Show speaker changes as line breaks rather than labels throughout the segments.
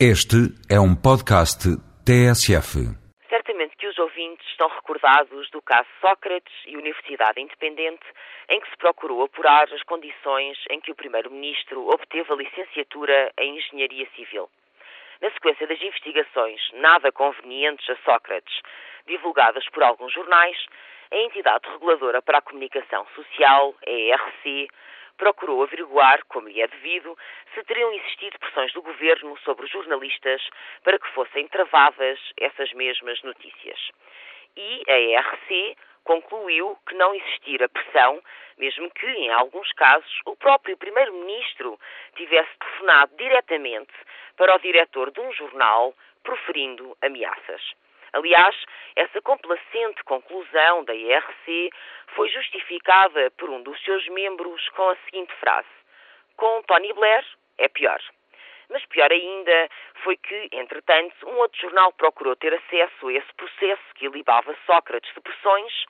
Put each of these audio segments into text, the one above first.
Este é um podcast TSF.
Certamente que os ouvintes estão recordados do caso Sócrates e Universidade Independente, em que se procurou apurar as condições em que o Primeiro-Ministro obteve a licenciatura em Engenharia Civil. Na sequência das investigações nada convenientes a Sócrates, divulgadas por alguns jornais, a entidade reguladora para a comunicação social, a ERC, procurou averiguar, como lhe é devido, se teriam existido pressões do governo sobre os jornalistas para que fossem travadas essas mesmas notícias. E a ERC concluiu que não existira pressão, mesmo que, em alguns casos, o próprio Primeiro-Ministro tivesse telefonado diretamente para o diretor de um jornal proferindo ameaças. Aliás, essa complacente conclusão da IRC foi justificada por um dos seus membros com a seguinte frase: Com Tony Blair é pior. Mas pior ainda foi que, entretanto, um outro jornal procurou ter acesso a esse processo que ilibava Sócrates de pressões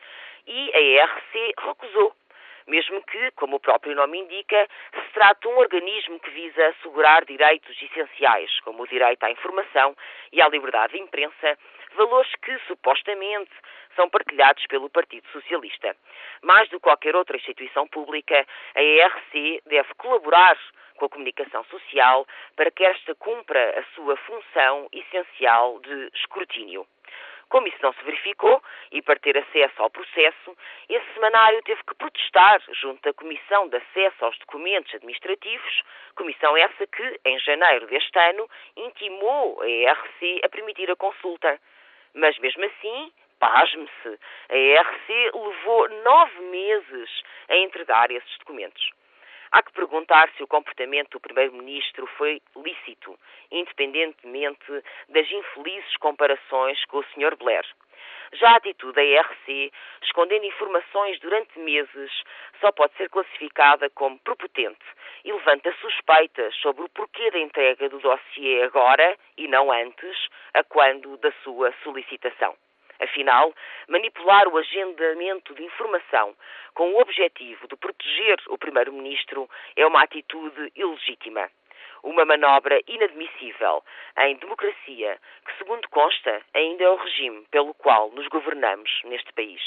e a ERC recusou mesmo que, como o próprio nome indica, se trata de um organismo que visa assegurar direitos essenciais, como o direito à informação e à liberdade de imprensa, valores que, supostamente, são partilhados pelo Partido Socialista. Mais do que qualquer outra instituição pública, a ERC deve colaborar com a comunicação social para que esta cumpra a sua função essencial de escrutínio. Como isso não se verificou, e para ter acesso ao processo, esse semanário teve que protestar junto da Comissão de Acesso aos Documentos Administrativos, comissão essa que, em janeiro deste ano, intimou a ERC a permitir a consulta. Mas mesmo assim, pasme-se, a ERC levou nove meses a entregar esses documentos. Há que perguntar se o comportamento do Primeiro-Ministro foi lícito, independentemente das infelizes comparações com o Sr. Blair. Já a atitude da ERC, escondendo informações durante meses, só pode ser classificada como prepotente e levanta suspeitas sobre o porquê da entrega do dossiê agora e não antes, a quando da sua solicitação. Afinal, manipular o agendamento de informação com o objetivo de proteger o Primeiro-Ministro é uma atitude ilegítima. Uma manobra inadmissível em democracia, que, segundo consta, ainda é o regime pelo qual nos governamos neste país.